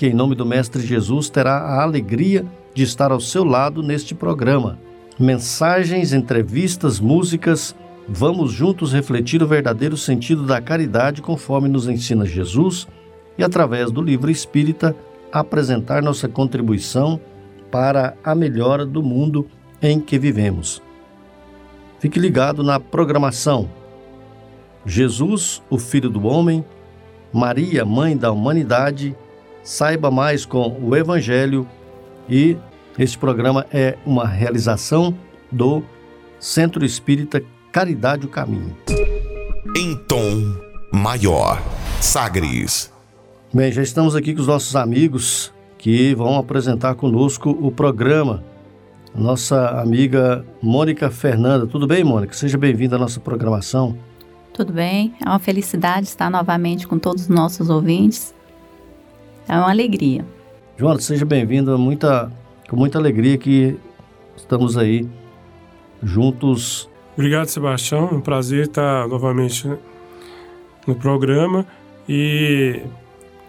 que em nome do Mestre Jesus terá a alegria de estar ao seu lado neste programa. Mensagens, entrevistas, músicas, vamos juntos refletir o verdadeiro sentido da caridade conforme nos ensina Jesus e, através do livro espírita, apresentar nossa contribuição para a melhora do mundo em que vivemos. Fique ligado na programação. Jesus, o Filho do Homem, Maria, Mãe da Humanidade, saiba mais com o Evangelho e este programa é uma realização do Centro Espírita Caridade o Caminho. Em tom maior, Sagres. Bem, já estamos aqui com os nossos amigos que vão apresentar conosco o programa. Nossa amiga Mônica Fernanda. Tudo bem, Mônica? Seja bem-vinda à nossa programação. Tudo bem, é uma felicidade estar novamente com todos os nossos ouvintes. É uma alegria. João, seja bem-vindo, muita, com muita alegria que estamos aí juntos. Obrigado, Sebastião. É um prazer estar novamente no programa e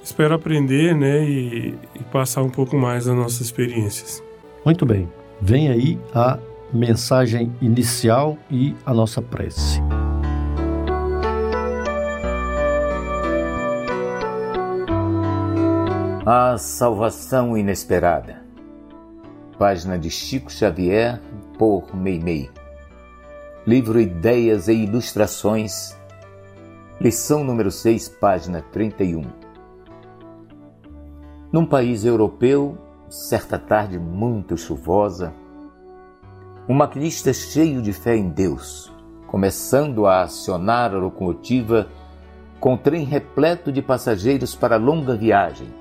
espero aprender né, e, e passar um pouco mais das nossas experiências. Muito bem. Vem aí a mensagem inicial e a nossa prece. A Salvação Inesperada. Página de Chico Xavier por Meimei. Livro Ideias e Ilustrações. Lição número 6, página 31. Num país europeu, certa tarde muito chuvosa, um maquinista cheio de fé em Deus, começando a acionar a locomotiva com trem repleto de passageiros para longa viagem,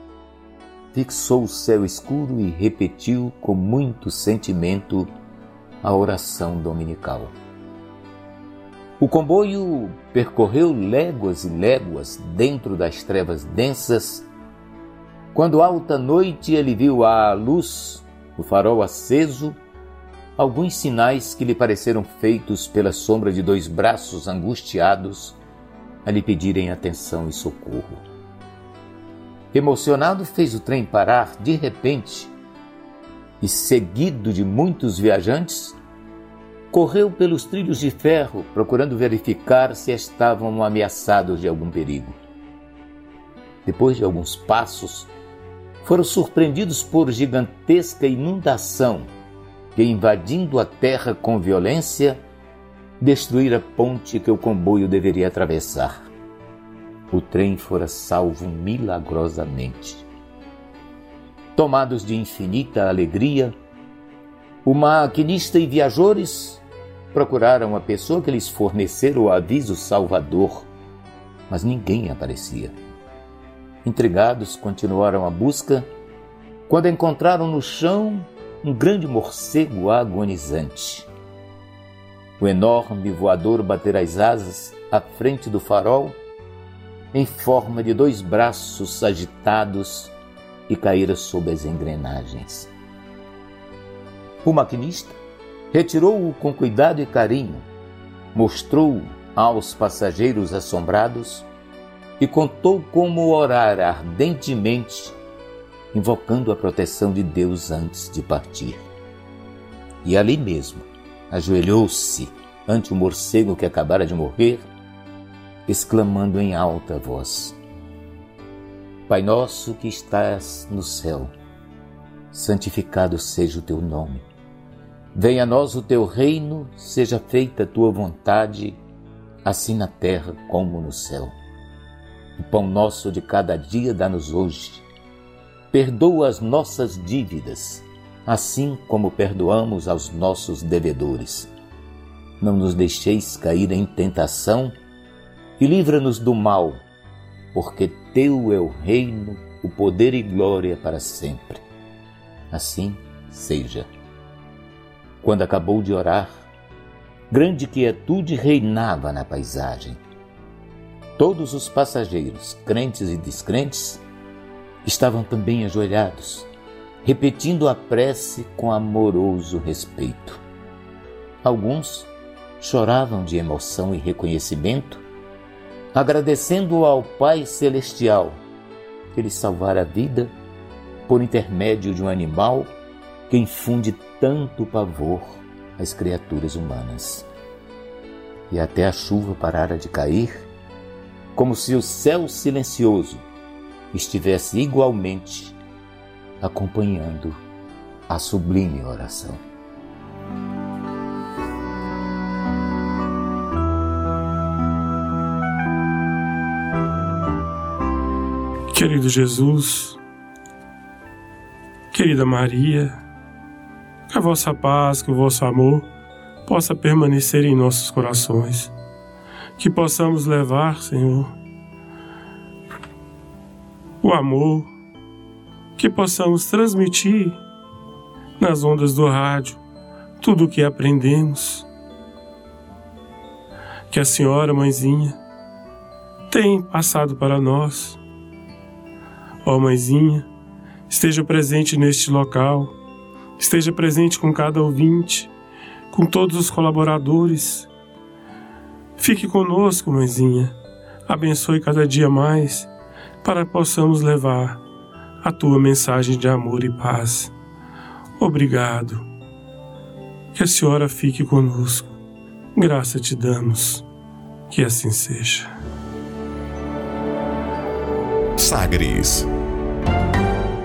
fixou o céu escuro e repetiu com muito sentimento a oração dominical. O comboio percorreu léguas e léguas dentro das trevas densas. Quando alta noite ele viu à luz, o farol aceso, alguns sinais que lhe pareceram feitos pela sombra de dois braços angustiados a lhe pedirem atenção e socorro. Emocionado, fez o trem parar de repente e, seguido de muitos viajantes, correu pelos trilhos de ferro procurando verificar se estavam ameaçados de algum perigo. Depois de alguns passos, foram surpreendidos por gigantesca inundação que, invadindo a terra com violência, destruíra a ponte que o comboio deveria atravessar o trem fora salvo milagrosamente. Tomados de infinita alegria, o maquinista e viajores procuraram a pessoa que lhes fornecera o aviso salvador, mas ninguém aparecia. Intrigados, continuaram a busca quando encontraram no chão um grande morcego agonizante. O enorme voador batera as asas à frente do farol em forma de dois braços agitados e caíra sob as engrenagens. O maquinista retirou-o com cuidado e carinho, mostrou-o aos passageiros assombrados e contou como orar ardentemente, invocando a proteção de Deus antes de partir. E ali mesmo, ajoelhou-se ante o morcego que acabara de morrer exclamando em alta voz: Pai nosso que estás no céu, santificado seja o teu nome. Venha a nós o teu reino, seja feita a tua vontade, assim na terra como no céu. O pão nosso de cada dia dá-nos hoje. Perdoa as nossas dívidas, assim como perdoamos aos nossos devedores. Não nos deixeis cair em tentação e livra-nos do mal, porque teu é o reino, o poder e glória para sempre. Assim seja. Quando acabou de orar, grande quietude reinava na paisagem. Todos os passageiros, crentes e descrentes, estavam também ajoelhados, repetindo a prece com amoroso respeito. Alguns choravam de emoção e reconhecimento, agradecendo ao Pai Celestial que lhe salvara a vida por intermédio de um animal que infunde tanto pavor às criaturas humanas. E até a chuva parara de cair, como se o céu silencioso estivesse igualmente acompanhando a sublime oração. Querido Jesus, querida Maria, que a vossa paz, que o vosso amor possa permanecer em nossos corações. Que possamos levar, Senhor, o amor, que possamos transmitir nas ondas do rádio tudo o que aprendemos. Que a Senhora, Mãezinha, tem passado para nós. Ó Mãezinha, esteja presente neste local esteja presente com cada ouvinte, com todos os colaboradores. Fique conosco, mãezinha. Abençoe cada dia mais para que possamos levar a tua mensagem de amor e paz. Obrigado. Que a senhora fique conosco. Graça te damos. Que assim seja. Sagres.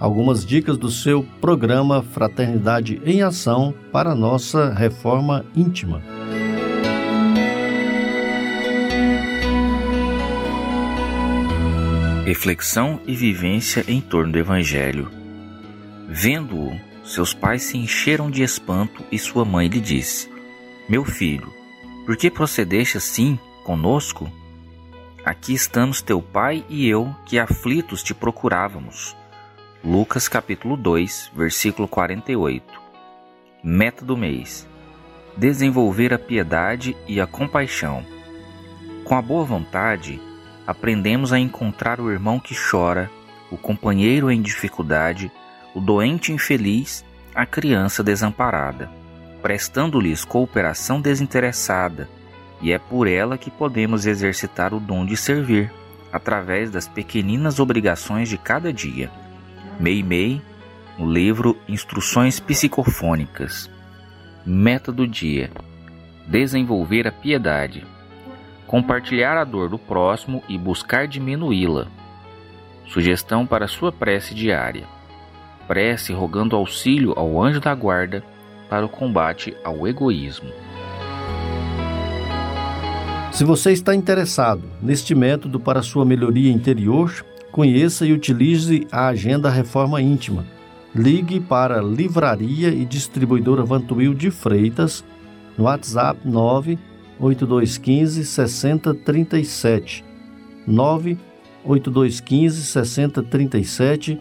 algumas dicas do seu programa Fraternidade em Ação para nossa reforma íntima. reflexão e vivência em torno do Evangelho. Vendo-o, seus pais se encheram de espanto e sua mãe lhe disse: Meu filho, por que procedeste assim conosco? Aqui estamos teu pai e eu, que aflitos te procurávamos. Lucas capítulo 2, versículo 48. Meta do mês: desenvolver a piedade e a compaixão. Com a boa vontade, aprendemos a encontrar o irmão que chora, o companheiro em dificuldade, o doente infeliz, a criança desamparada, prestando-lhes cooperação desinteressada, e é por ela que podemos exercitar o dom de servir, através das pequeninas obrigações de cada dia. Mei Mei, no livro Instruções Psicofônicas. Meta do dia: desenvolver a piedade compartilhar a dor do próximo e buscar diminuí-la. Sugestão para sua prece diária: prece rogando auxílio ao anjo da guarda para o combate ao egoísmo. Se você está interessado neste método para sua melhoria interior, conheça e utilize a Agenda Reforma Íntima. Ligue para Livraria e Distribuidora Vantuil de Freitas no WhatsApp 9 8215 6037 98215 6037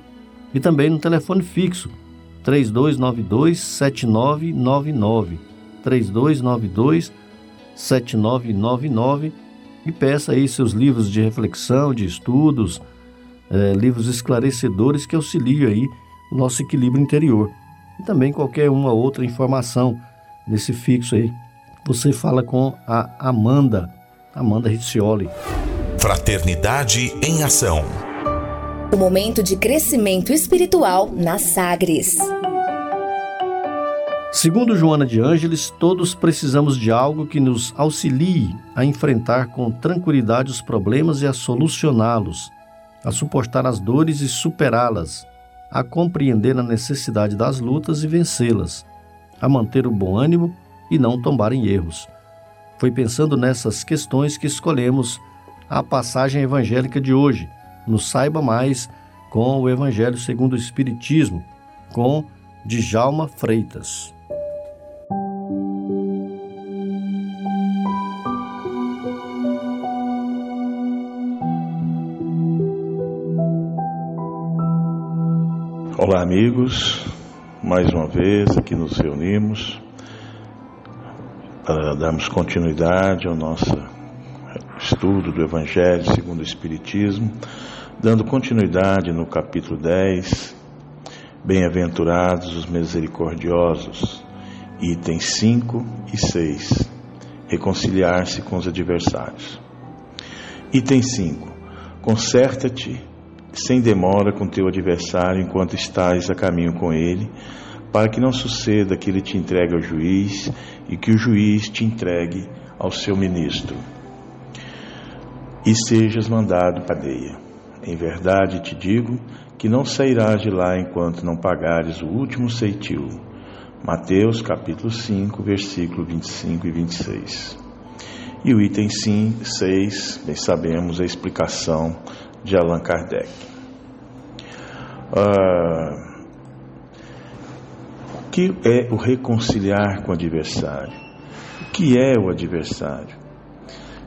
e também no telefone fixo 3292 7999 3292 7999 e peça aí seus livros de reflexão, de estudos, é, livros esclarecedores que auxiliam aí o nosso equilíbrio interior. E também qualquer uma outra informação nesse fixo aí você fala com a Amanda, Amanda Riccioli. Fraternidade em Ação. O momento de crescimento espiritual na Sagres. Segundo Joana de Ângeles, todos precisamos de algo que nos auxilie a enfrentar com tranquilidade os problemas e a solucioná-los, a suportar as dores e superá-las. a compreender a necessidade das lutas e vencê-las, a manter o bom ânimo e não tombar em erros. Foi pensando nessas questões que escolhemos a passagem evangélica de hoje, no Saiba Mais, com o Evangelho segundo o Espiritismo, com Djalma Freitas. Olá, amigos. Mais uma vez aqui nos reunimos para darmos continuidade ao nosso estudo do Evangelho segundo o Espiritismo, dando continuidade no capítulo 10, Bem-aventurados os misericordiosos, itens 5 e 6, reconciliar-se com os adversários. Item 5, conserta-te sem demora com teu adversário enquanto estás a caminho com ele, para que não suceda que ele te entregue ao juiz e que o juiz te entregue ao seu ministro. E sejas mandado cadeia. Em verdade te digo que não sairás de lá enquanto não pagares o último ceitil. Mateus capítulo 5, versículo 25 e 26. E o item 6, bem sabemos a explicação de Allan Kardec. Ah, o que é o reconciliar com o adversário? O que é o adversário?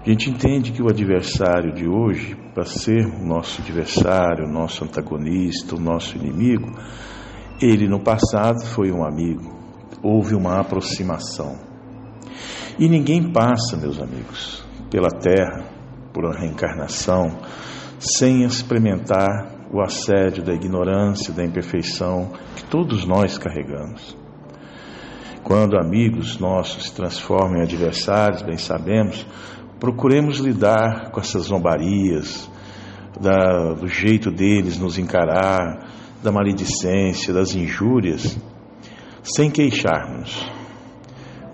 A gente entende que o adversário de hoje, para ser o nosso adversário, o nosso antagonista, o nosso inimigo, ele no passado foi um amigo, houve uma aproximação. E ninguém passa, meus amigos, pela terra, por uma reencarnação, sem experimentar o assédio da ignorância, da imperfeição que todos nós carregamos. Quando amigos nossos se transformam em adversários, bem sabemos, procuremos lidar com essas zombarias, da, do jeito deles nos encarar, da maledicência, das injúrias, sem queixarmos.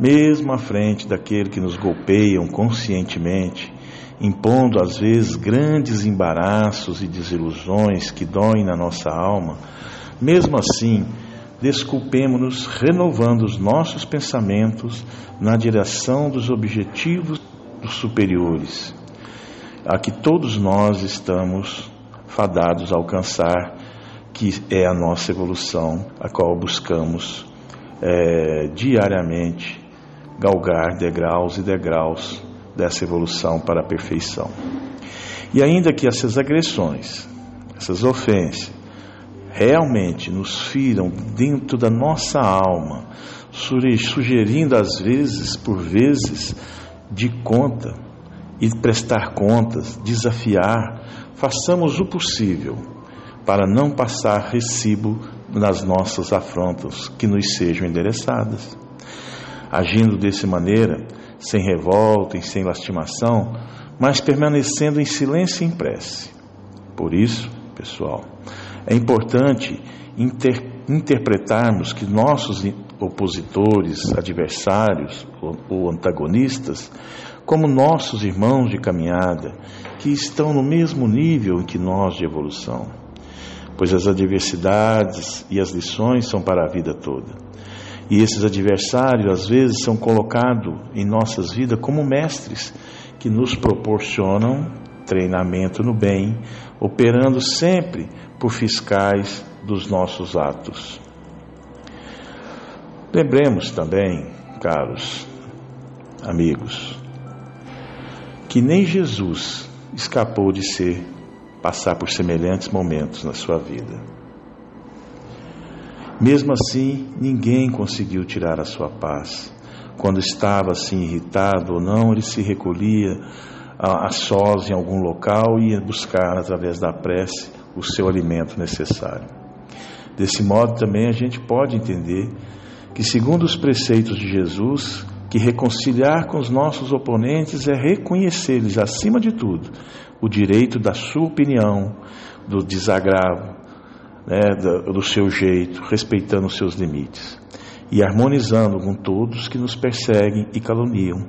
Mesmo à frente daquele que nos golpeiam conscientemente, impondo às vezes grandes embaraços e desilusões que doem na nossa alma, mesmo assim, desculpemos-nos renovando os nossos pensamentos na direção dos objetivos dos superiores, a que todos nós estamos fadados a alcançar, que é a nossa evolução, a qual buscamos é, diariamente galgar degraus e degraus dessa evolução para a perfeição. E ainda que essas agressões, essas ofensas, realmente nos firam dentro da nossa alma, sugerindo às vezes, por vezes, de conta e prestar contas, desafiar, façamos o possível para não passar recibo nas nossas afrontas que nos sejam endereçadas. Agindo dessa maneira, sem revolta e sem lastimação, mas permanecendo em silêncio e em prece. Por isso, pessoal, é importante inter interpretarmos que nossos opositores, adversários ou, ou antagonistas, como nossos irmãos de caminhada, que estão no mesmo nível que nós de evolução, pois as adversidades e as lições são para a vida toda. E esses adversários, às vezes, são colocados em nossas vidas como mestres que nos proporcionam treinamento no bem, operando sempre por fiscais dos nossos atos. Lembremos também, caros amigos, que nem Jesus escapou de ser passar por semelhantes momentos na sua vida. Mesmo assim, ninguém conseguiu tirar a sua paz. Quando estava assim irritado ou não, ele se recolhia a, a sós em algum local e ia buscar, através da prece, o seu alimento necessário. Desse modo, também a gente pode entender que, segundo os preceitos de Jesus, que reconciliar com os nossos oponentes é reconhecer-lhes, acima de tudo, o direito da sua opinião, do desagravo, né, do, do seu jeito, respeitando os seus limites e harmonizando com todos que nos perseguem e caluniam,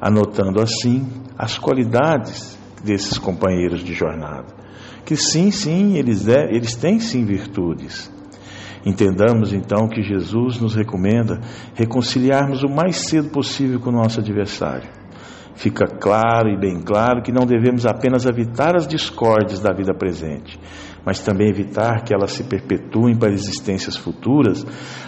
anotando assim as qualidades desses companheiros de jornada. Que sim, sim, eles, é, eles têm sim virtudes, Entendamos então que Jesus nos recomenda reconciliarmos o mais cedo possível com o nosso adversário. Fica claro e bem claro que não devemos apenas evitar as discórdias da vida presente, mas também evitar que elas se perpetuem para existências futuras,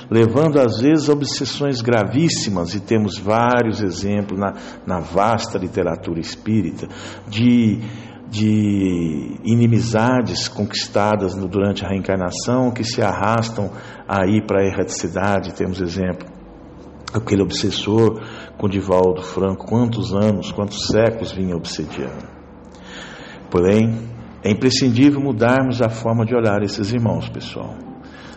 levando às vezes a obsessões gravíssimas, e temos vários exemplos na, na vasta literatura espírita, de de inimizades conquistadas durante a reencarnação que se arrastam aí para a erraticidade. Temos exemplo aquele obsessor com Divaldo Franco, quantos anos, quantos séculos vinha obsediando. Porém, é imprescindível mudarmos a forma de olhar esses irmãos, pessoal.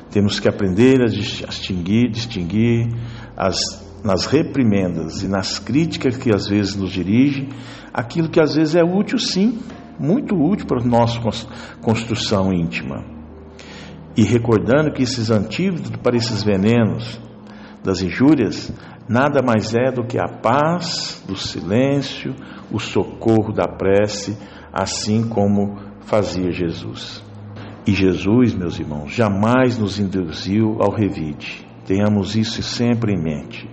Temos que aprender a distinguir, distinguir as, nas reprimendas e nas críticas que às vezes nos dirigem, aquilo que às vezes é útil, sim, muito útil para a nossa construção íntima. E recordando que esses antídotos para esses venenos das injúrias nada mais é do que a paz do silêncio, o socorro da prece, assim como fazia Jesus. E Jesus, meus irmãos, jamais nos induziu ao revide. Tenhamos isso sempre em mente.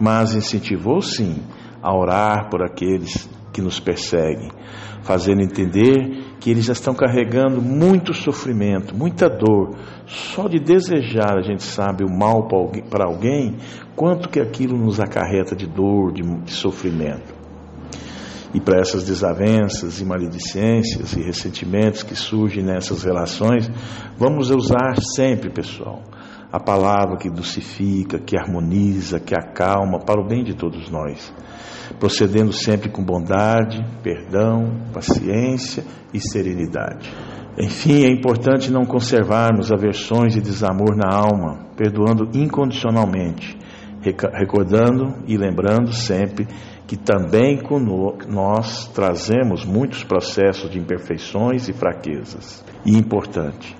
Mas incentivou sim a orar por aqueles que nos perseguem, fazendo entender que eles já estão carregando muito sofrimento, muita dor. Só de desejar, a gente sabe, o mal para alguém, quanto que aquilo nos acarreta de dor, de, de sofrimento. E para essas desavenças e maledicências e ressentimentos que surgem nessas relações, vamos usar sempre, pessoal, a palavra que dulcifica, que harmoniza, que acalma para o bem de todos nós procedendo sempre com bondade, perdão, paciência e serenidade. Enfim, é importante não conservarmos aversões e desamor na alma, perdoando incondicionalmente, recordando e lembrando sempre que também nós trazemos muitos processos de imperfeições e fraquezas. E importante,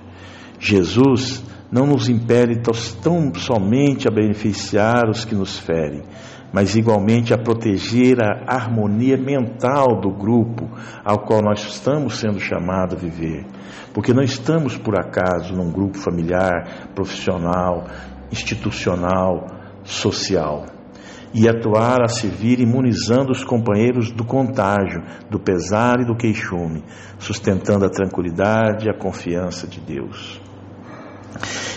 Jesus não nos impele tão somente a beneficiar os que nos ferem, mas igualmente a proteger a harmonia mental do grupo ao qual nós estamos sendo chamados a viver. Porque não estamos por acaso num grupo familiar, profissional, institucional, social. E atuar a servir imunizando os companheiros do contágio, do pesar e do queixume, sustentando a tranquilidade e a confiança de Deus.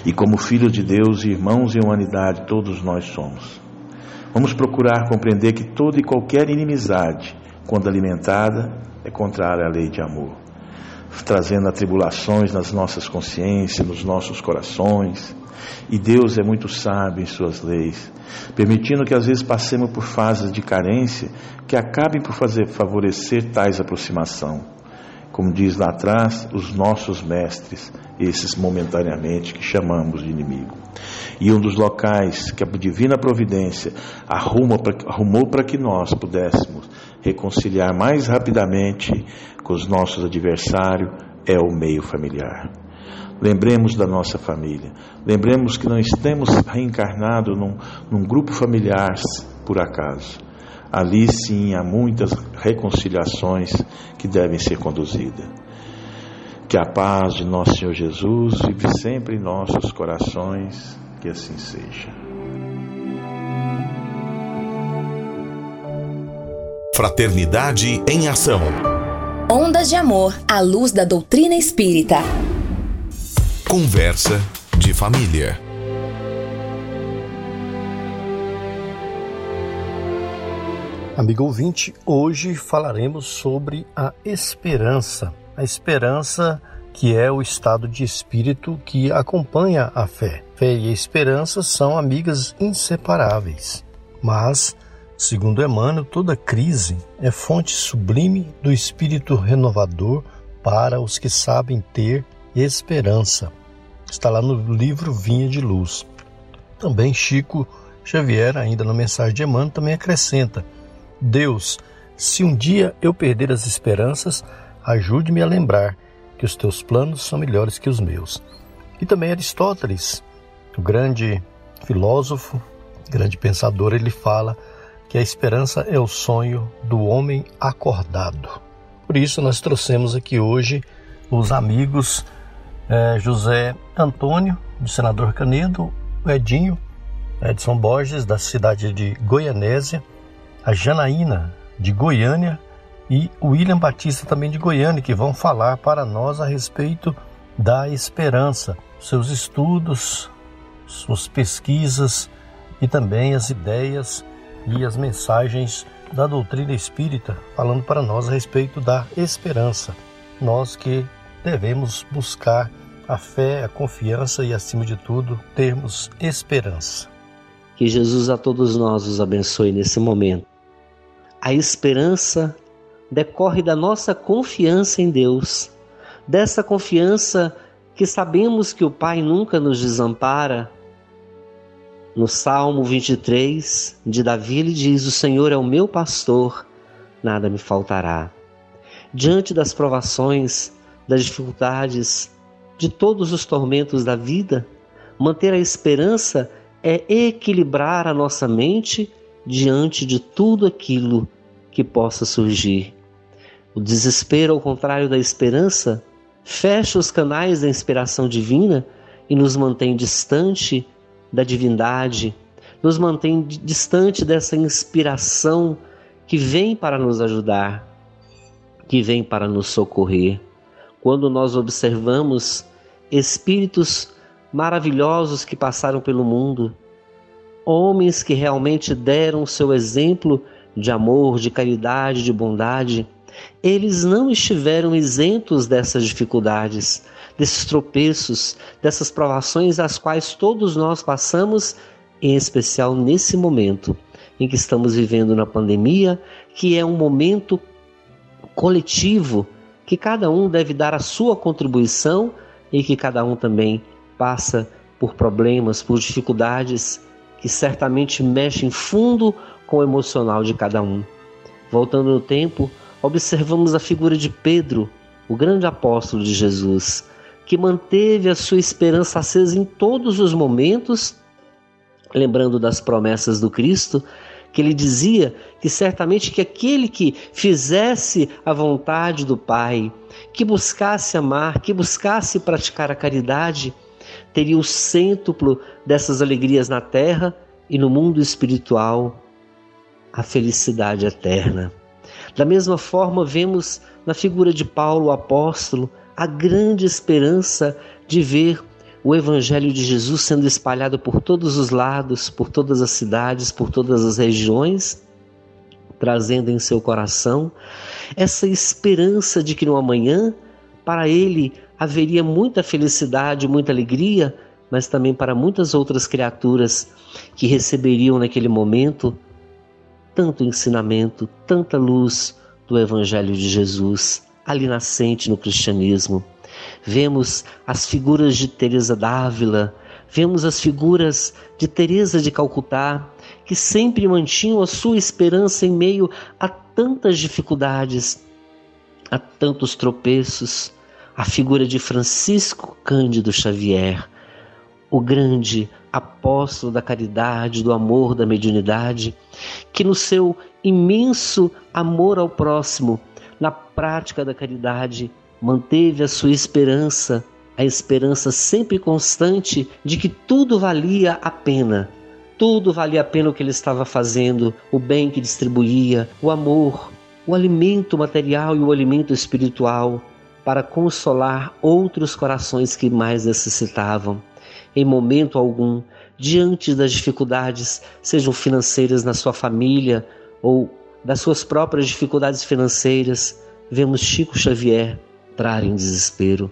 E como filhos de Deus irmãos em humanidade, todos nós somos. Vamos procurar compreender que toda e qualquer inimizade, quando alimentada, é contrária à lei de amor, trazendo atribulações nas nossas consciências, nos nossos corações. E Deus é muito sábio em suas leis, permitindo que às vezes passemos por fases de carência que acabem por fazer favorecer tais aproximação como diz lá atrás, os nossos mestres, esses momentaneamente que chamamos de inimigo. E um dos locais que a divina providência arrumou para que nós pudéssemos reconciliar mais rapidamente com os nossos adversários é o meio familiar. Lembremos da nossa família. Lembremos que não estamos reencarnados num, num grupo familiar por acaso. Ali sim há muitas reconciliações que devem ser conduzidas. Que a paz de nosso Senhor Jesus vive sempre em nossos corações, que assim seja. Fraternidade em Ação. Ondas de Amor à luz da doutrina espírita. Conversa de família. Amigo ouvinte, hoje falaremos sobre a esperança. A esperança que é o estado de espírito que acompanha a fé. Fé e esperança são amigas inseparáveis. Mas, segundo Emmanuel, toda crise é fonte sublime do espírito renovador para os que sabem ter esperança. Está lá no livro Vinha de Luz. Também Chico Xavier, ainda na mensagem de Emmanuel, também acrescenta Deus, se um dia eu perder as esperanças, ajude-me a lembrar que os teus planos são melhores que os meus. E também Aristóteles, o grande filósofo, grande pensador, ele fala que a esperança é o sonho do homem acordado. Por isso, nós trouxemos aqui hoje os amigos eh, José Antônio do senador Canedo, o Edinho, Edson Borges, da cidade de Goianésia, a Janaína, de Goiânia, e o William Batista, também de Goiânia, que vão falar para nós a respeito da esperança, seus estudos, suas pesquisas e também as ideias e as mensagens da doutrina espírita, falando para nós a respeito da esperança. Nós que devemos buscar a fé, a confiança e, acima de tudo, termos esperança. Que Jesus a todos nós os abençoe nesse momento. A esperança decorre da nossa confiança em Deus, dessa confiança que sabemos que o Pai nunca nos desampara. No Salmo 23 de Davi, ele diz: O Senhor é o meu pastor, nada me faltará. Diante das provações, das dificuldades, de todos os tormentos da vida, manter a esperança é equilibrar a nossa mente diante de tudo aquilo que possa surgir. O desespero, ao contrário da esperança, fecha os canais da inspiração divina e nos mantém distante da divindade, nos mantém distante dessa inspiração que vem para nos ajudar, que vem para nos socorrer. Quando nós observamos espíritos maravilhosos que passaram pelo mundo, homens que realmente deram o seu exemplo de amor, de caridade, de bondade, eles não estiveram isentos dessas dificuldades, desses tropeços, dessas provações às quais todos nós passamos, em especial nesse momento em que estamos vivendo na pandemia, que é um momento coletivo que cada um deve dar a sua contribuição e que cada um também passa por problemas, por dificuldades que certamente mexem fundo com o emocional de cada um. Voltando no tempo, observamos a figura de Pedro, o grande apóstolo de Jesus, que manteve a sua esperança acesa em todos os momentos, lembrando das promessas do Cristo, que ele dizia que certamente que aquele que fizesse a vontade do Pai, que buscasse amar, que buscasse praticar a caridade, teria o cêntuplo dessas alegrias na terra e no mundo espiritual a felicidade eterna. Da mesma forma, vemos na figura de Paulo, o apóstolo, a grande esperança de ver o Evangelho de Jesus sendo espalhado por todos os lados, por todas as cidades, por todas as regiões, trazendo em seu coração essa esperança de que no amanhã, para ele, haveria muita felicidade, muita alegria, mas também para muitas outras criaturas que receberiam naquele momento tanto ensinamento, tanta luz do Evangelho de Jesus ali nascente no cristianismo. Vemos as figuras de Teresa d'Ávila, vemos as figuras de Teresa de Calcutá, que sempre mantinham a sua esperança em meio a tantas dificuldades, a tantos tropeços. A figura de Francisco Cândido Xavier, o grande apóstolo da caridade, do amor, da mediunidade, que no seu imenso amor ao próximo, na prática da caridade, manteve a sua esperança, a esperança sempre constante de que tudo valia a pena. Tudo valia a pena o que ele estava fazendo, o bem que distribuía, o amor, o alimento material e o alimento espiritual para consolar outros corações que mais necessitavam em momento algum, diante das dificuldades, sejam financeiras na sua família ou das suas próprias dificuldades financeiras, vemos Chico Xavier entrar em desespero.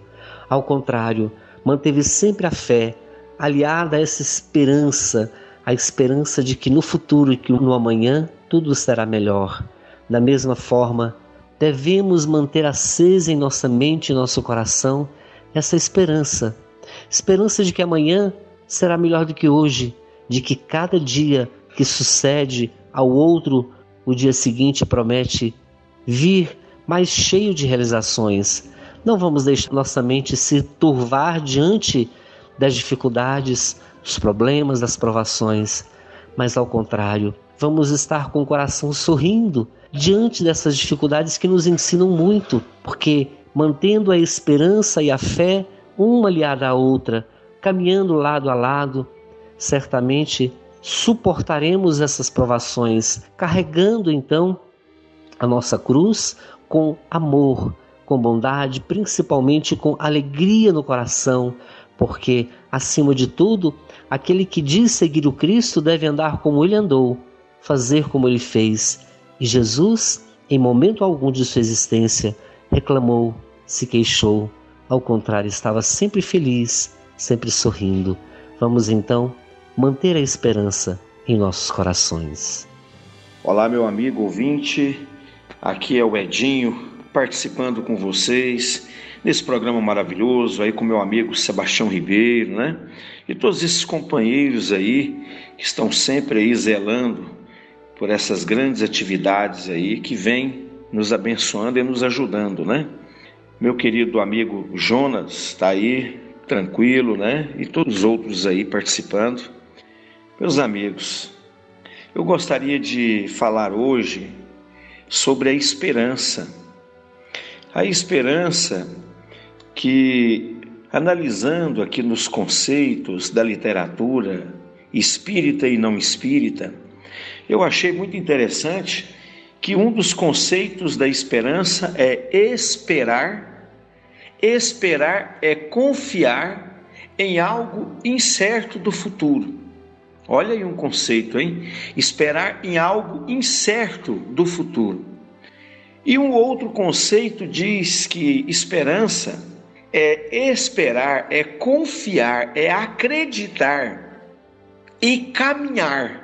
Ao contrário, manteve sempre a fé, aliada a essa esperança, a esperança de que no futuro e que no amanhã tudo será melhor. Da mesma forma, devemos manter acesa em nossa mente e nosso coração essa esperança esperança de que amanhã será melhor do que hoje, de que cada dia que sucede ao outro, o dia seguinte promete vir mais cheio de realizações. Não vamos deixar nossa mente se turvar diante das dificuldades, dos problemas, das provações, mas ao contrário, vamos estar com o coração sorrindo diante dessas dificuldades que nos ensinam muito, porque mantendo a esperança e a fé uma aliada à outra, caminhando lado a lado, certamente suportaremos essas provações, carregando então a nossa cruz com amor, com bondade, principalmente com alegria no coração, porque, acima de tudo, aquele que diz seguir o Cristo deve andar como ele andou, fazer como ele fez. E Jesus, em momento algum de sua existência, reclamou, se queixou, ao contrário, estava sempre feliz, sempre sorrindo. Vamos então manter a esperança em nossos corações. Olá, meu amigo ouvinte, aqui é o Edinho participando com vocês nesse programa maravilhoso aí com meu amigo Sebastião Ribeiro, né? E todos esses companheiros aí que estão sempre aí zelando por essas grandes atividades aí que vêm nos abençoando e nos ajudando, né? Meu querido amigo Jonas está aí tranquilo, né? E todos os outros aí participando. Meus amigos, eu gostaria de falar hoje sobre a esperança. A esperança que, analisando aqui nos conceitos da literatura espírita e não espírita, eu achei muito interessante que um dos conceitos da esperança é esperar. Esperar é confiar em algo incerto do futuro. Olha aí um conceito, hein? Esperar em algo incerto do futuro. E um outro conceito diz que esperança é esperar, é confiar, é acreditar e caminhar.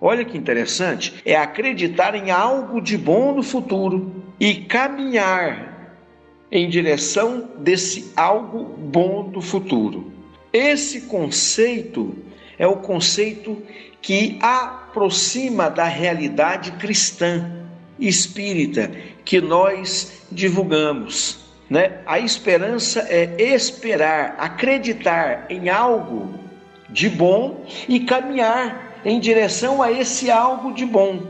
Olha que interessante, é acreditar em algo de bom no futuro e caminhar em direção desse algo bom do futuro. Esse conceito é o conceito que aproxima da realidade cristã, espírita, que nós divulgamos. Né? A esperança é esperar, acreditar em algo de bom e caminhar em direção a esse algo de bom.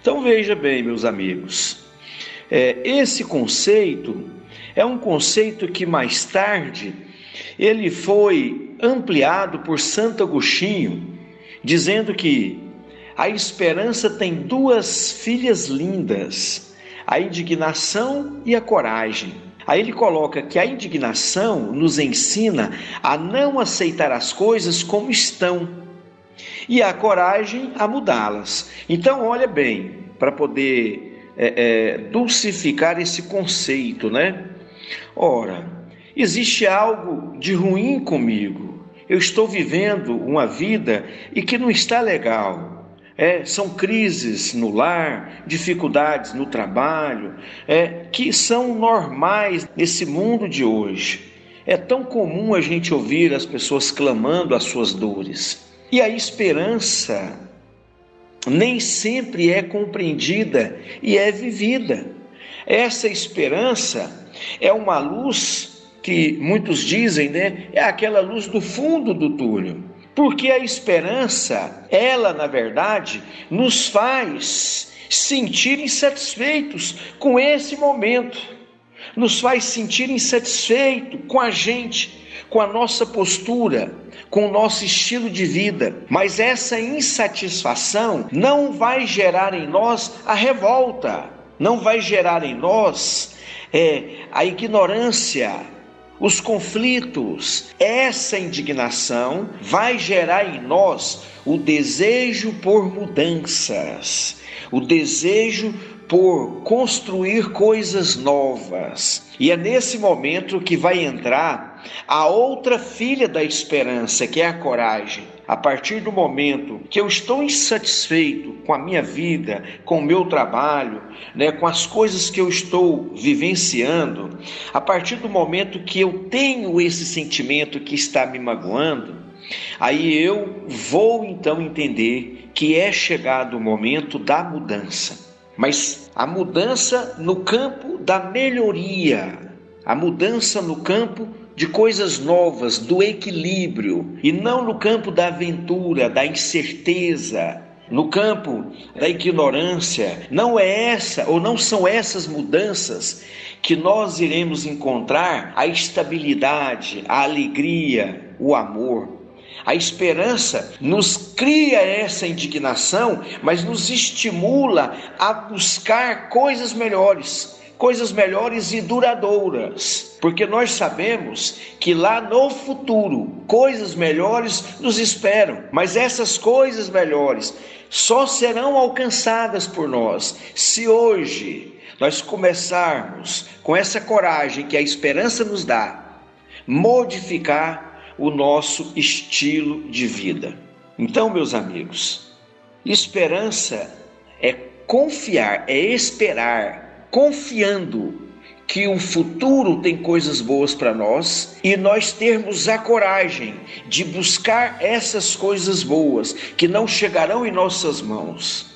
Então veja bem, meus amigos, é, esse conceito é um conceito que mais tarde ele foi ampliado por Santo Agostinho, dizendo que a esperança tem duas filhas lindas, a indignação e a coragem. Aí ele coloca que a indignação nos ensina a não aceitar as coisas como estão e a coragem a mudá-las. Então, olha bem, para poder é, é, dulcificar esse conceito, né? Ora, existe algo de ruim comigo, eu estou vivendo uma vida e que não está legal. É, são crises no lar, dificuldades no trabalho, é, que são normais nesse mundo de hoje. É tão comum a gente ouvir as pessoas clamando as suas dores. E a esperança nem sempre é compreendida e é vivida. Essa esperança é uma luz que muitos dizem, né, é aquela luz do fundo do túnel. Porque a esperança, ela na verdade, nos faz sentir insatisfeitos com esse momento, nos faz sentir insatisfeito com a gente, com a nossa postura, com o nosso estilo de vida. Mas essa insatisfação não vai gerar em nós a revolta, não vai gerar em nós é, a ignorância, os conflitos, essa indignação vai gerar em nós o desejo por mudanças, o desejo por construir coisas novas. E é nesse momento que vai entrar a outra filha da esperança, que é a coragem. A partir do momento que eu estou insatisfeito com a minha vida, com o meu trabalho, né, com as coisas que eu estou vivenciando, a partir do momento que eu tenho esse sentimento que está me magoando, aí eu vou então entender que é chegado o momento da mudança. Mas a mudança no campo da melhoria, a mudança no campo de coisas novas, do equilíbrio, e não no campo da aventura, da incerteza, no campo da ignorância. Não é essa, ou não são essas mudanças que nós iremos encontrar a estabilidade, a alegria, o amor. A esperança nos cria essa indignação, mas nos estimula a buscar coisas melhores coisas melhores e duradouras, porque nós sabemos que lá no futuro coisas melhores nos esperam, mas essas coisas melhores só serão alcançadas por nós se hoje nós começarmos com essa coragem que a esperança nos dá, modificar o nosso estilo de vida. Então, meus amigos, esperança é confiar, é esperar confiando que o futuro tem coisas boas para nós e nós termos a coragem de buscar essas coisas boas que não chegarão em nossas mãos,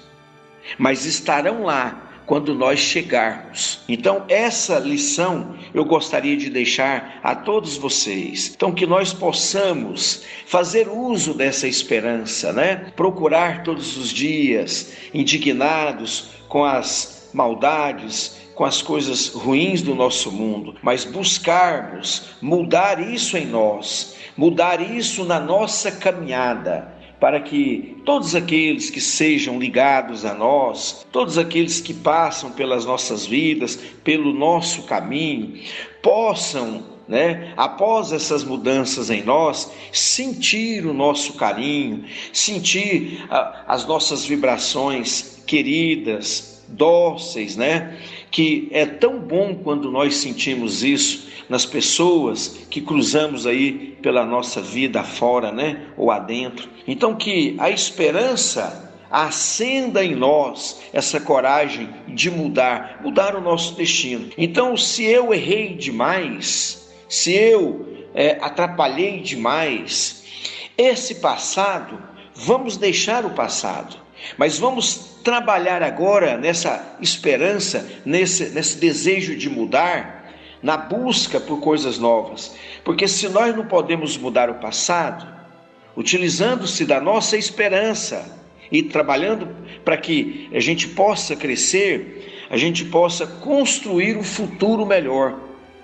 mas estarão lá quando nós chegarmos. Então, essa lição eu gostaria de deixar a todos vocês. Então, que nós possamos fazer uso dessa esperança, né? Procurar todos os dias, indignados com as maldades, com as coisas ruins do nosso mundo, mas buscarmos mudar isso em nós, mudar isso na nossa caminhada, para que todos aqueles que sejam ligados a nós, todos aqueles que passam pelas nossas vidas, pelo nosso caminho, possam né, após essas mudanças em nós, sentir o nosso carinho, sentir ah, as nossas vibrações queridas, dóceis, né? Que é tão bom quando nós sentimos isso nas pessoas que cruzamos aí pela nossa vida fora, né? Ou adentro. Então que a esperança acenda em nós essa coragem de mudar, mudar o nosso destino. Então, se eu errei demais, se eu é, atrapalhei demais, esse passado, vamos deixar o passado, mas vamos trabalhar agora nessa esperança, nesse, nesse desejo de mudar, na busca por coisas novas. Porque se nós não podemos mudar o passado, utilizando-se da nossa esperança e trabalhando para que a gente possa crescer, a gente possa construir um futuro melhor,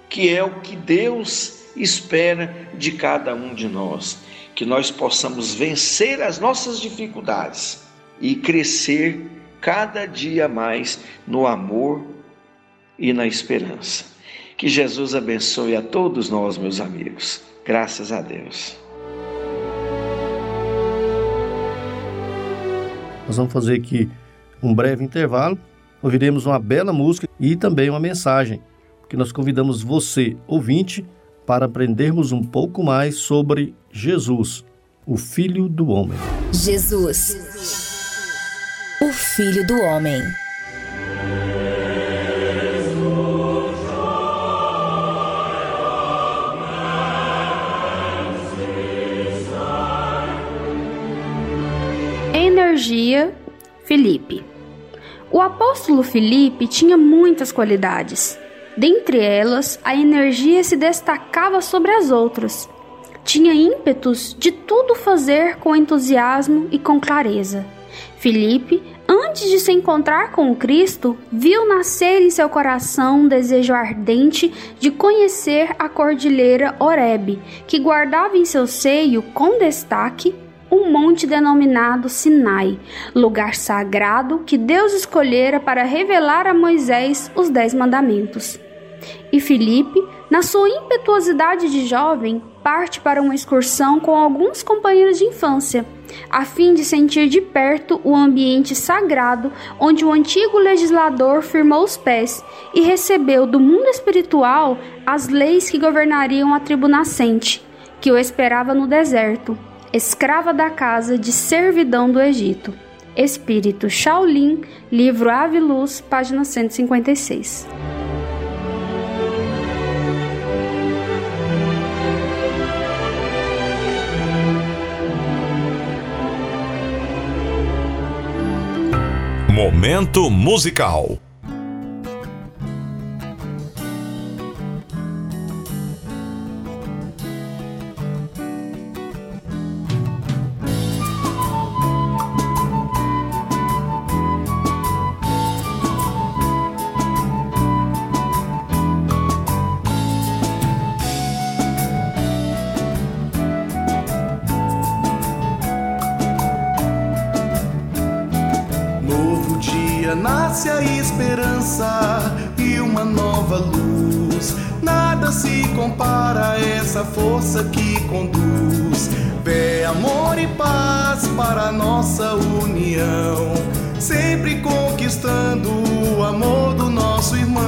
que é o que Deus espera de cada um de nós, que nós possamos vencer as nossas dificuldades e crescer cada dia mais no amor e na esperança. Que Jesus abençoe a todos nós, meus amigos. Graças a Deus. Nós vamos fazer aqui um breve intervalo. Ouviremos uma bela música e também uma mensagem, que nós convidamos você, ouvinte, para aprendermos um pouco mais sobre Jesus, o Filho do Homem. Jesus o Filho do Homem. Energia Felipe. O apóstolo Felipe tinha muitas qualidades. Dentre elas, a energia se destacava sobre as outras. Tinha ímpetos de tudo fazer com entusiasmo e com clareza Filipe, antes de se encontrar com Cristo, viu nascer em seu coração um desejo ardente de conhecer a cordilheira Horebe, que guardava em seu seio, com destaque, um monte denominado Sinai, lugar sagrado que Deus escolhera para revelar a Moisés os Dez Mandamentos. E Filipe, na sua impetuosidade de jovem, parte para uma excursão com alguns companheiros de infância, a fim de sentir de perto o ambiente sagrado onde o antigo legislador firmou os pés e recebeu do mundo espiritual as leis que governariam a tribo nascente, que o esperava no deserto, escrava da casa de servidão do Egito. Espírito Shaolin, livro Ave Luz, página 156. Momento musical. Esperança e uma nova luz. Nada se compara a essa força que conduz. Fé, amor e paz para nossa união. Sempre conquistando o amor do nosso irmão.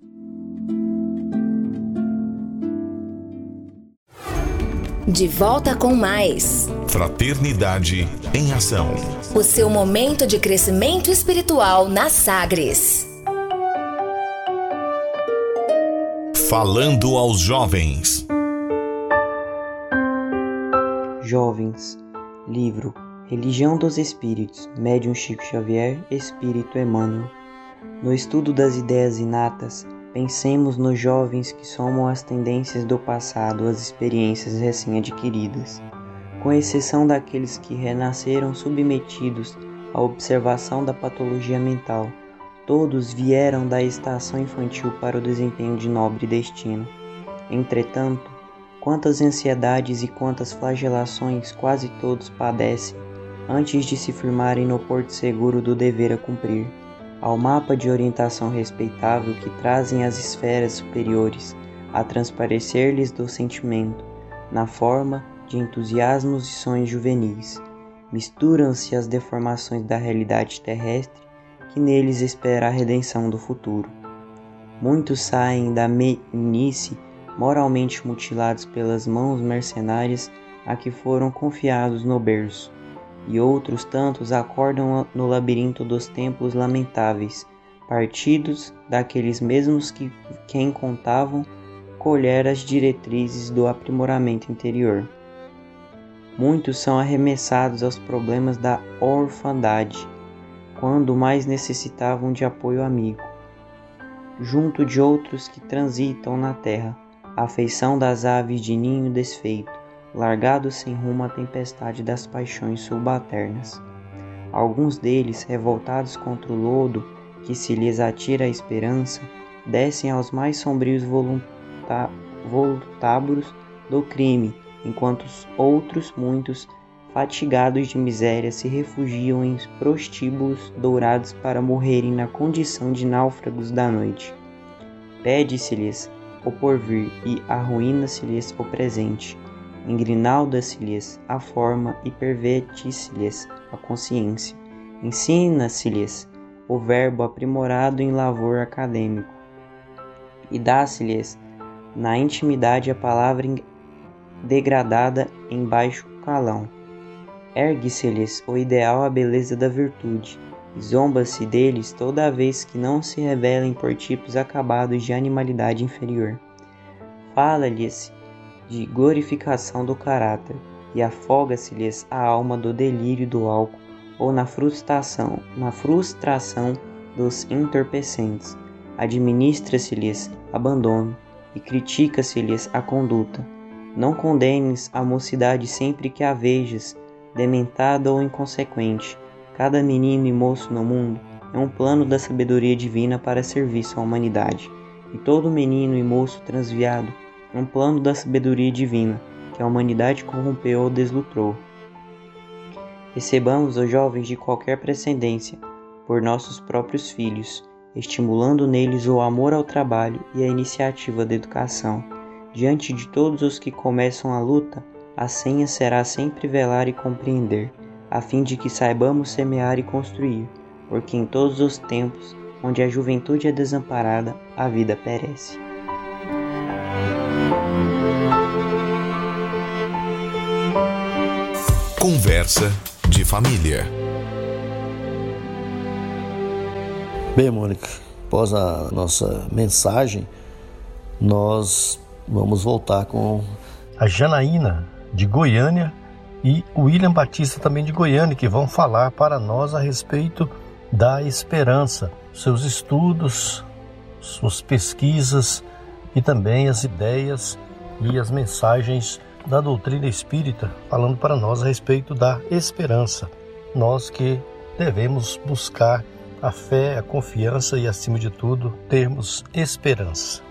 De volta com mais. Fraternidade em Ação. O seu momento de crescimento espiritual na Sagres. Falando aos jovens. Jovens, livro Religião dos Espíritos, Médium Chico Xavier, Espírito Emmanuel. No estudo das ideias inatas, pensemos nos jovens que somam as tendências do passado, as experiências recém-adquiridas, com exceção daqueles que renasceram submetidos à observação da patologia mental Todos vieram da estação infantil para o desempenho de nobre destino. Entretanto, Quantas ansiedades e quantas flagelações quase todos padecem antes de se firmarem no porto seguro do dever a cumprir, ao mapa de orientação respeitável que trazem as esferas superiores a transparecer-lhes do sentimento, na forma de entusiasmos e sonhos juvenis. Misturam-se as deformações da realidade terrestre que neles espera a redenção do futuro. Muitos saem da meninice moralmente mutilados pelas mãos mercenárias a que foram confiados no berço, e outros tantos acordam no labirinto dos templos lamentáveis, partidos daqueles mesmos que quem contavam colher as diretrizes do aprimoramento interior. Muitos são arremessados aos problemas da orfandade, quando mais necessitavam de apoio amigo, junto de outros que transitam na terra, a feição das aves de ninho desfeito, largados sem rumo à tempestade das paixões subalternas. Alguns deles, revoltados contra o lodo que se lhes atira a esperança, descem aos mais sombrios voltábulos do crime, enquanto outros muitos, fatigados de miséria, se refugiam em prostíbulos dourados para morrerem na condição de náufragos da noite. Pede-se-lhes o porvir e arruína-se-lhes o presente, engrinalda-se-lhes a forma e perverte-se-lhes a consciência, ensina-se-lhes o verbo aprimorado em lavor acadêmico, e dá-se-lhes na intimidade a palavra degradada em baixo calão. Ergue-se-lhes o ideal a beleza da virtude, Zomba-se deles toda vez que não se revelem por tipos acabados de animalidade inferior. Fala-lhes de glorificação do caráter e afoga-se-lhes a alma do delírio do álcool ou na frustração, na frustração dos entorpecentes. Administra-se-lhes abandono e critica-se-lhes a conduta. Não condenes a mocidade sempre que a vejas, dementada ou inconsequente, Cada menino e moço no mundo é um plano da sabedoria divina para serviço à humanidade, e todo menino e moço transviado um plano da sabedoria divina que a humanidade corrompeu ou deslutrou. Recebamos os jovens de qualquer precedência por nossos próprios filhos, estimulando neles o amor ao trabalho e a iniciativa da educação. Diante de todos os que começam a luta, a senha será sempre velar e compreender a fim de que saibamos semear e construir, porque em todos os tempos, onde a juventude é desamparada, a vida perece. Conversa de família. Bem, Mônica, após a nossa mensagem, nós vamos voltar com a Janaína de Goiânia e o William Batista também de Goiânia, que vão falar para nós a respeito da esperança, seus estudos, suas pesquisas e também as ideias e as mensagens da doutrina espírita, falando para nós a respeito da esperança. Nós que devemos buscar a fé, a confiança e, acima de tudo, termos esperança.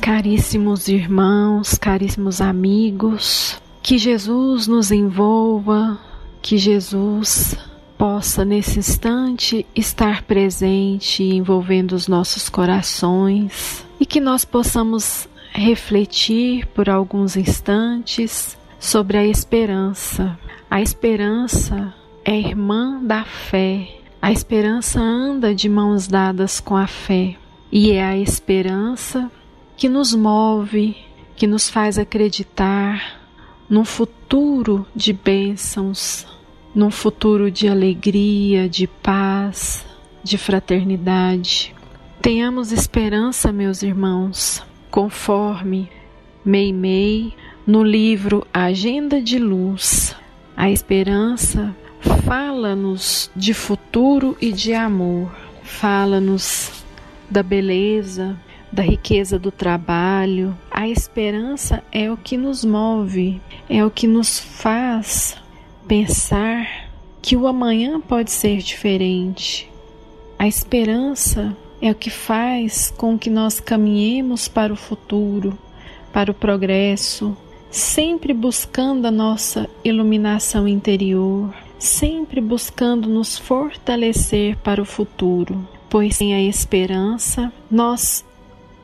Caríssimos irmãos, caríssimos amigos, que Jesus nos envolva, que Jesus possa nesse instante estar presente envolvendo os nossos corações e que nós possamos refletir por alguns instantes sobre a esperança. A esperança é irmã da fé. A esperança anda de mãos dadas com a fé e é a esperança que nos move, que nos faz acreditar, num futuro de bênçãos, num futuro de alegria, de paz, de fraternidade. Tenhamos esperança, meus irmãos, conforme Meimei no livro Agenda de Luz. A esperança fala-nos de futuro e de amor, fala-nos da beleza, da riqueza do trabalho. A esperança é o que nos move, é o que nos faz pensar que o amanhã pode ser diferente. A esperança é o que faz com que nós caminhemos para o futuro, para o progresso, sempre buscando a nossa iluminação interior, sempre buscando nos fortalecer para o futuro, pois sem a esperança nós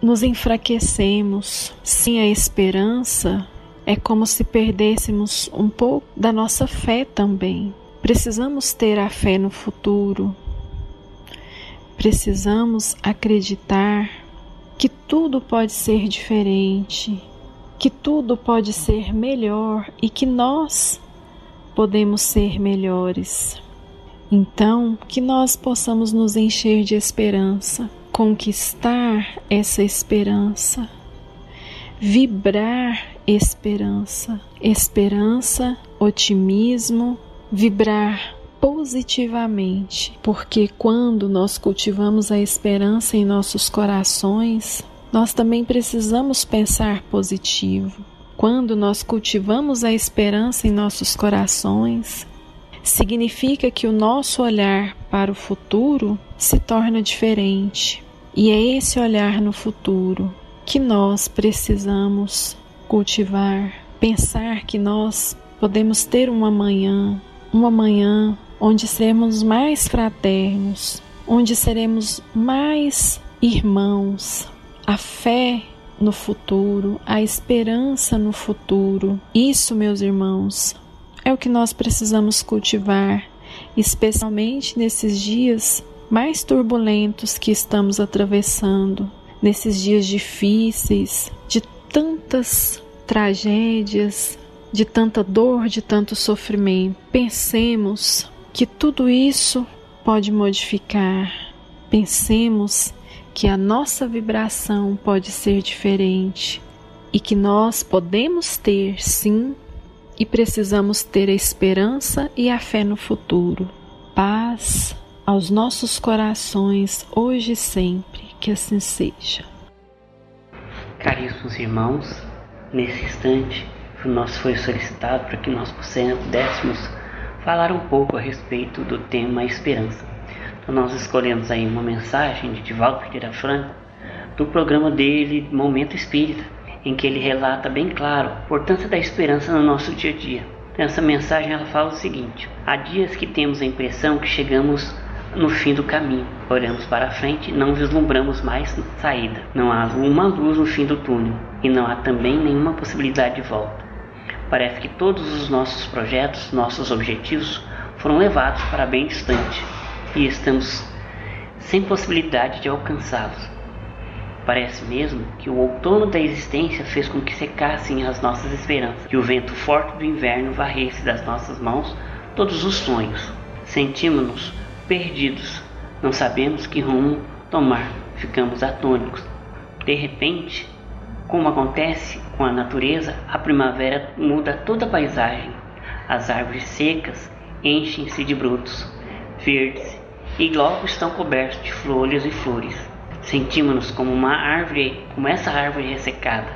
nos enfraquecemos. Sem a esperança é como se perdêssemos um pouco da nossa fé também. Precisamos ter a fé no futuro. Precisamos acreditar que tudo pode ser diferente, que tudo pode ser melhor e que nós podemos ser melhores. Então, que nós possamos nos encher de esperança, conquistar essa esperança, vibrar esperança, esperança, otimismo, vibrar positivamente, porque quando nós cultivamos a esperança em nossos corações, nós também precisamos pensar positivo. Quando nós cultivamos a esperança em nossos corações, significa que o nosso olhar para o futuro se torna diferente. E é esse olhar no futuro que nós precisamos cultivar, pensar que nós podemos ter uma manhã, uma manhã onde seremos mais fraternos, onde seremos mais irmãos, a fé no futuro, a esperança no futuro. Isso, meus irmãos, é o que nós precisamos cultivar, especialmente nesses dias mais turbulentos que estamos atravessando, nesses dias difíceis, de tantas tragédias, de tanta dor, de tanto sofrimento. Pensemos que tudo isso pode modificar. Pensemos que a nossa vibração pode ser diferente e que nós podemos ter, sim, e precisamos ter a esperança e a fé no futuro. Paz aos nossos corações, hoje e sempre, que assim seja. Caríssimos irmãos, nesse instante, nosso foi solicitado para que nós pudéssemos falar um pouco a respeito do tema esperança. Então nós escolhemos aí uma mensagem de Divaldo Pereira Franco do programa dele Momento Espírita, em que ele relata bem claro a importância da esperança no nosso dia a dia. Então, essa mensagem ela fala o seguinte: há dias que temos a impressão que chegamos no fim do caminho. Olhamos para a frente não vislumbramos mais saída. Não há uma luz no fim do túnel e não há também nenhuma possibilidade de volta. Parece que todos os nossos projetos, nossos objetivos foram levados para bem distante e estamos sem possibilidade de alcançá-los. Parece mesmo que o outono da existência fez com que secassem as nossas esperanças, que o vento forte do inverno varresse das nossas mãos todos os sonhos. Sentimos-nos perdidos, não sabemos que rumo tomar, ficamos atônicos. De repente, como acontece com a natureza, a primavera muda toda a paisagem. As árvores secas enchem-se de brotos verdes e logo estão cobertos de folhas e flores. Sentimos-nos como uma árvore, como essa árvore ressecada,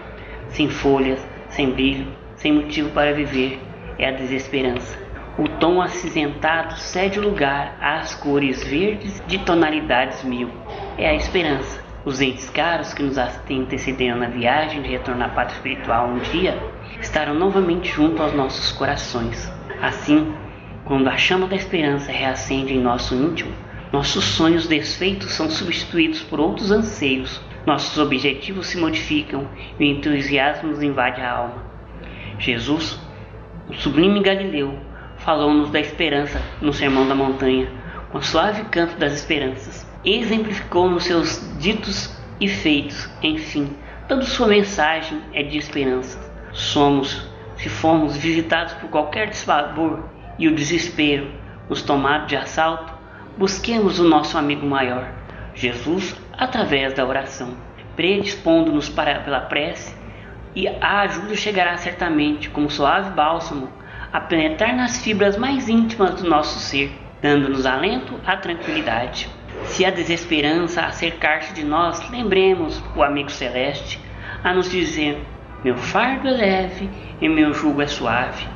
sem folhas, sem brilho, sem motivo para viver. É a desesperança. O tom acinzentado cede lugar às cores verdes de tonalidades mil. É a esperança. Os entes caros que nos têm antecedendo na viagem de retornar à pátria espiritual um dia estarão novamente junto aos nossos corações. Assim, quando a chama da esperança reacende em nosso íntimo, nossos sonhos desfeitos são substituídos por outros anseios, nossos objetivos se modificam e o entusiasmo nos invade a alma. Jesus, o sublime Galileu, falou-nos da esperança no Sermão da Montanha, com o suave canto das esperanças. Exemplificou nos seus ditos e feitos, enfim, toda sua mensagem é de esperança. Somos, se formos visitados por qualquer desfavor e o desespero nos tomado de assalto, busquemos o nosso amigo maior, Jesus, através da oração, predispondo-nos pela prece, e a ajuda chegará certamente como suave bálsamo a penetrar nas fibras mais íntimas do nosso ser, dando-nos alento à tranquilidade. Se a desesperança acercar-se de nós, lembremos o amigo celeste a nos dizer: Meu fardo é leve e meu jugo é suave.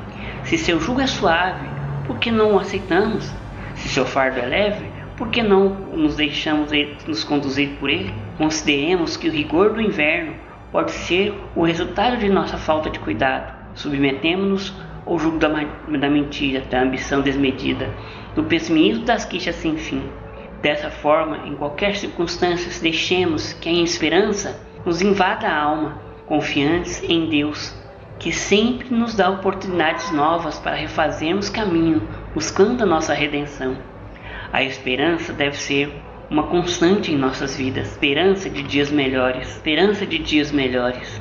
Se seu jugo é suave, por que não o aceitamos? Se seu fardo é leve, por que não nos deixamos nos conduzir por ele? Consideremos que o rigor do inverno pode ser o resultado de nossa falta de cuidado. Submetemos-nos ao jugo da, da mentira, da ambição desmedida, do pessimismo das queixas sem fim. Dessa forma, em qualquer circunstância, deixemos que a esperança nos invada a alma, confiantes em Deus, que sempre nos dá oportunidades novas para refazermos caminho, buscando a nossa redenção. A esperança deve ser uma constante em nossas vidas, esperança de dias melhores, esperança de dias melhores,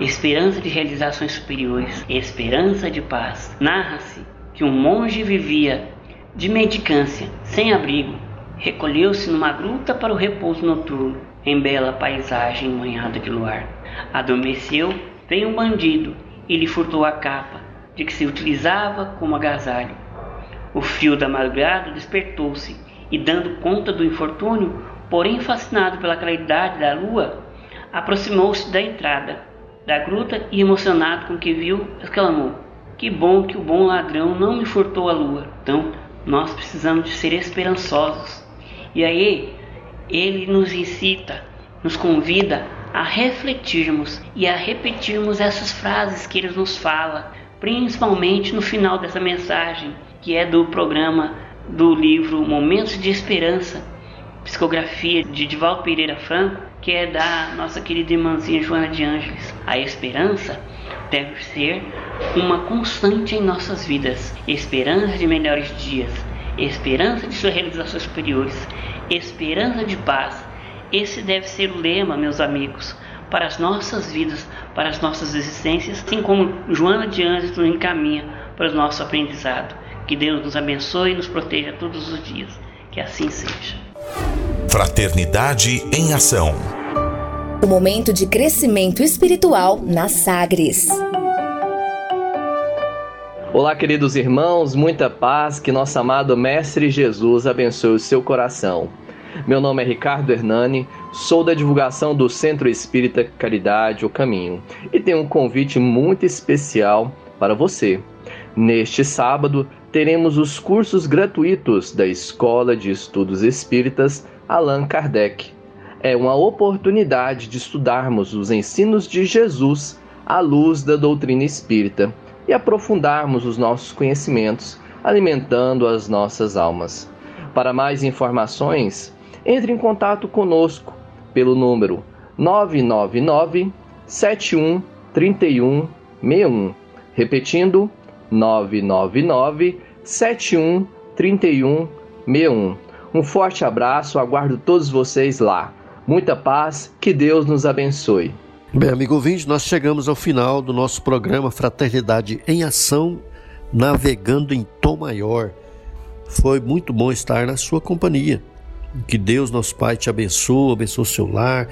esperança de realizações superiores, esperança de paz. Narra-se que um monge vivia de mendicância, sem abrigo, recolheu-se numa gruta para o repouso noturno, em bela paisagem manhada de luar. Adormeceu, veio um bandido e lhe furtou a capa, de que se utilizava como agasalho. O frio da madrugada despertou-se e, dando conta do infortúnio, porém fascinado pela claridade da lua, aproximou-se da entrada da gruta e, emocionado com o que viu, exclamou: Que bom que o bom ladrão não me furtou a lua. Então, nós precisamos de ser esperançosos. E aí, ele nos incita, nos convida a refletirmos e a repetirmos essas frases que ele nos fala, principalmente no final dessa mensagem, que é do programa do livro Momentos de Esperança, psicografia de Divaldo Pereira Franco, que é da nossa querida irmãzinha Joana de Ângeles. A esperança deve ser uma constante em nossas vidas, esperança de melhores dias, esperança de suas realizações superiores, esperança de paz. Esse deve ser o lema, meus amigos, para as nossas vidas, para as nossas existências, assim como Joana de Ângeles nos encaminha para o nosso aprendizado. Que Deus nos abençoe e nos proteja todos os dias. Que assim seja. Fraternidade em Ação. O momento de crescimento espiritual na Sagres. Olá, queridos irmãos, muita paz, que nosso amado Mestre Jesus abençoe o seu coração. Meu nome é Ricardo Hernani, sou da divulgação do Centro Espírita Caridade, O Caminho, e tenho um convite muito especial para você. Neste sábado, teremos os cursos gratuitos da Escola de Estudos Espíritas Allan Kardec. É uma oportunidade de estudarmos os ensinos de Jesus à luz da doutrina espírita e aprofundarmos os nossos conhecimentos, alimentando as nossas almas. Para mais informações, entre em contato conosco pelo número 999 71 31 61. Repetindo, 999 71 31 61. Um forte abraço, aguardo todos vocês lá. Muita paz, que Deus nos abençoe. Bem, amigo ouvinte, nós chegamos ao final do nosso programa Fraternidade em Ação, navegando em Tom Maior. Foi muito bom estar na sua companhia. Que Deus, nosso Pai, te abençoe, abençoe o seu lar,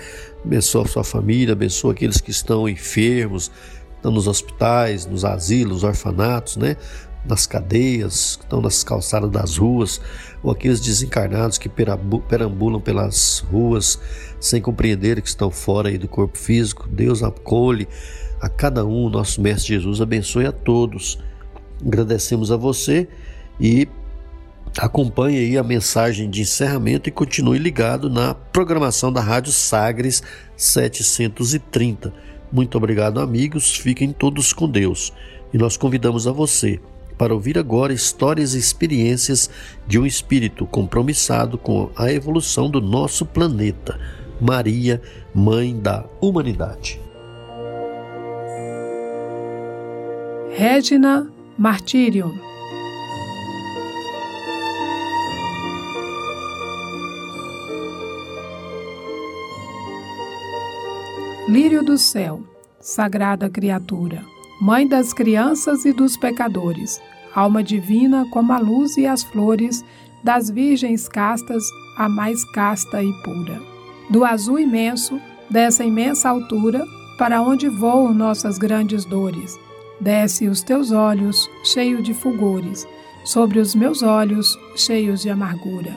abençoe a sua família, abençoe aqueles que estão enfermos, estão nos hospitais, nos asilos, orfanatos, né? nas cadeias, estão nas calçadas das ruas, ou aqueles desencarnados que perambulam pelas ruas sem compreender que estão fora do corpo físico. Deus acolhe a cada um, nosso Mestre Jesus abençoe a todos. Agradecemos a você e acompanhe aí a mensagem de encerramento e continue ligado na programação da Rádio Sagres 730. Muito obrigado, amigos. Fiquem todos com Deus. E nós convidamos a você para ouvir agora histórias e experiências de um espírito compromissado com a evolução do nosso planeta. Maria, Mãe da Humanidade. Regina Martírio Lírio do céu, sagrada criatura Mãe das crianças e dos pecadores, alma divina como a luz e as flores, das virgens castas, a mais casta e pura. Do azul imenso, dessa imensa altura, para onde voam nossas grandes dores, desce os teus olhos, cheio de fulgores, sobre os meus olhos, cheios de amargura.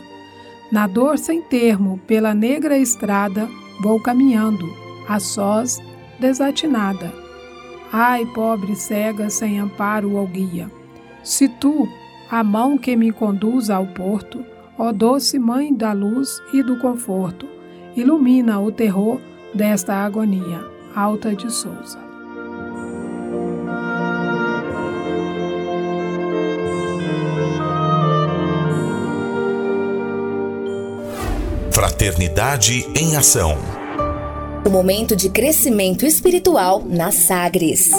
Na dor sem termo, pela negra estrada, vou caminhando, a sós, desatinada Ai, pobre cega, sem amparo ou guia. Se tu, a mão que me conduz ao porto, ó doce mãe da luz e do conforto, ilumina o terror desta agonia. Alta de Souza. Fraternidade em Ação. O momento de crescimento espiritual na Sagres.